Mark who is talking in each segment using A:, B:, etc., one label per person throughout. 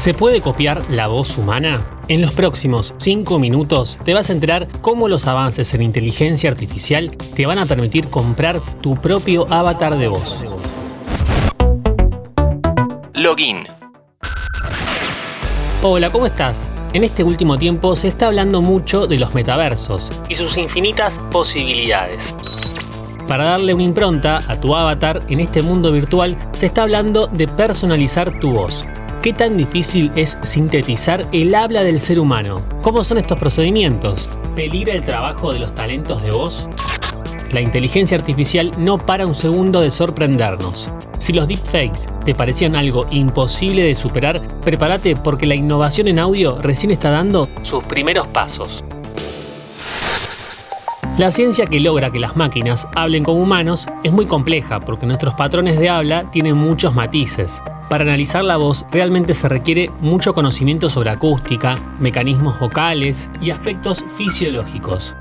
A: ¿Se puede copiar la voz humana? En los próximos 5 minutos te vas a enterar cómo los avances en inteligencia artificial te van a permitir comprar tu propio avatar de voz.
B: Login.
A: Hola, ¿cómo estás? En este último tiempo se está hablando mucho de los metaversos y sus infinitas posibilidades. Para darle una impronta a tu avatar en este mundo virtual se está hablando de personalizar tu voz. ¿Qué tan difícil es sintetizar el habla del ser humano? ¿Cómo son estos procedimientos? ¿Peligra el trabajo de los talentos de voz? La inteligencia artificial no para un segundo de sorprendernos. Si los deepfakes te parecían algo imposible de superar, prepárate porque la innovación en audio recién está dando sus primeros pasos. La ciencia que logra que las máquinas hablen como humanos es muy compleja porque nuestros patrones de habla tienen muchos matices. Para analizar la voz realmente se requiere mucho conocimiento sobre acústica, mecanismos vocales y aspectos fisiológicos.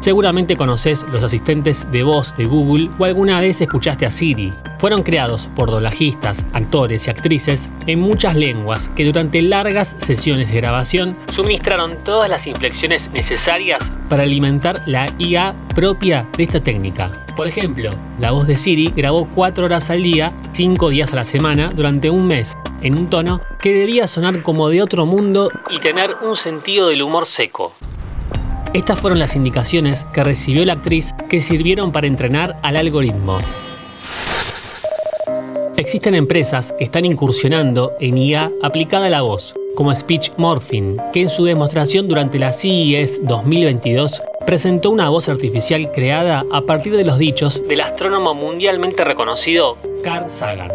A: Seguramente conoces los asistentes de voz de Google o alguna vez escuchaste a Siri. Fueron creados por doblajistas, actores y actrices en muchas lenguas que durante largas sesiones de grabación suministraron todas las inflexiones necesarias para alimentar la IA propia de esta técnica. Por ejemplo, la voz de Siri grabó 4 horas al día, 5 días a la semana, durante un mes, en un tono que debía sonar como de otro mundo y tener un sentido del humor seco. Estas fueron las indicaciones que recibió la actriz que sirvieron para entrenar al algoritmo. Existen empresas que están incursionando en IA aplicada a la voz, como Speech Morphing, que en su demostración durante la CES 2022 presentó una voz artificial creada a partir de los dichos del astrónomo mundialmente reconocido Carl Sagan.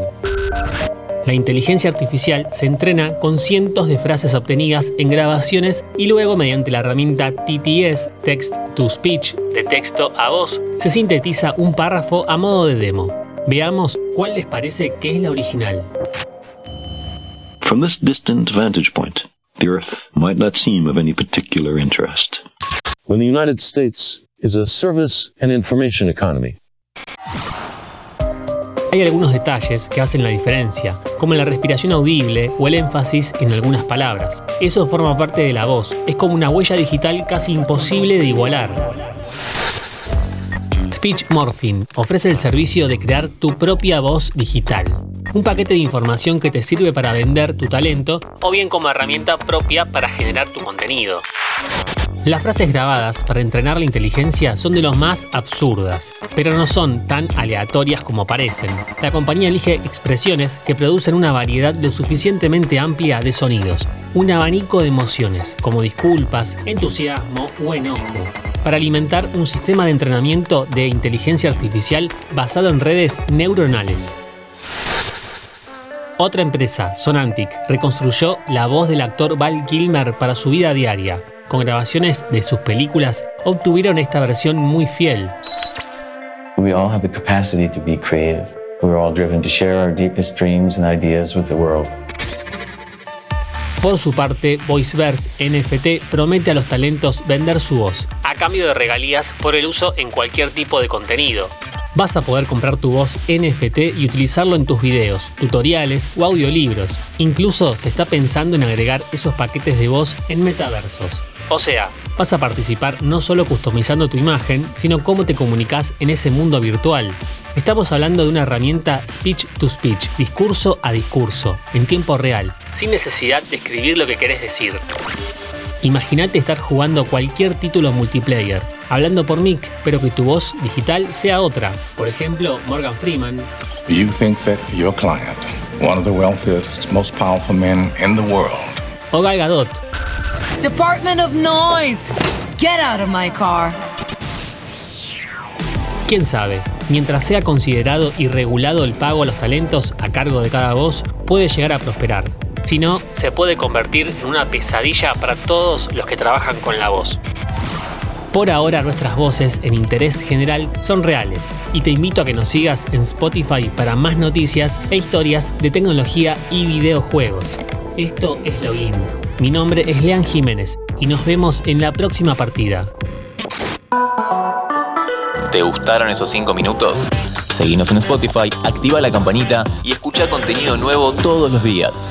A: La inteligencia artificial se entrena con cientos de frases obtenidas en grabaciones y luego mediante la herramienta TTS, Text to Speech, de texto a voz, se sintetiza un párrafo a modo de demo. Veamos cuál les parece que es la original.
C: From this distant vantage point, the Earth might not seem of any particular interest.
D: When the United States is a service and information economy,
A: hay algunos detalles que hacen la diferencia, como la respiración audible o el énfasis en algunas palabras. Eso forma parte de la voz, es como una huella digital casi imposible de igualar. Speech Morphing ofrece el servicio de crear tu propia voz digital. Un paquete de información que te sirve para vender tu talento o bien como herramienta propia para generar tu contenido. Las frases grabadas para entrenar la inteligencia son de los más absurdas, pero no son tan aleatorias como parecen. La compañía elige expresiones que producen una variedad lo suficientemente amplia de sonidos, un abanico de emociones, como disculpas, entusiasmo o enojo, para alimentar un sistema de entrenamiento de inteligencia artificial basado en redes neuronales. Otra empresa, Sonantic, reconstruyó la voz del actor Val Kilmer para su vida diaria con grabaciones de sus películas, obtuvieron esta versión muy fiel.
E: We all have the capacity to be creative. We're all driven to share our deepest dreams and ideas with the world.
A: Por su parte, VoiceVerse NFT promete a los talentos vender su voz, a cambio de regalías por el uso en cualquier tipo de contenido. Vas a poder comprar tu voz NFT y utilizarlo en tus videos, tutoriales o audiolibros. Incluso se está pensando en agregar esos paquetes de voz en metaversos. O sea, vas a participar no solo customizando tu imagen, sino cómo te comunicas en ese mundo virtual. Estamos hablando de una herramienta speech to speech, discurso a discurso, en tiempo real, sin necesidad de escribir lo que querés decir. Imagínate estar jugando cualquier título multiplayer, hablando por mic, pero que tu voz digital sea otra. Por ejemplo, Morgan Freeman.
F: You think that your client, one of the wealthiest, most powerful men in the world,
A: o Gal Gadot,
G: Department of Noise. Get out of my car.
A: Quién sabe, mientras sea considerado y regulado el pago a los talentos a cargo de cada voz, puede llegar a prosperar. Si no, se puede convertir en una pesadilla para todos los que trabajan con la voz. Por ahora nuestras voces en interés general son reales y te invito a que nos sigas en Spotify para más noticias e historias de tecnología y videojuegos. Esto es Login. Mi nombre es Lean Jiménez y nos vemos en la próxima partida.
B: ¿Te gustaron esos 5 minutos? Seguinos en Spotify, activa la campanita y escucha contenido nuevo todos los días.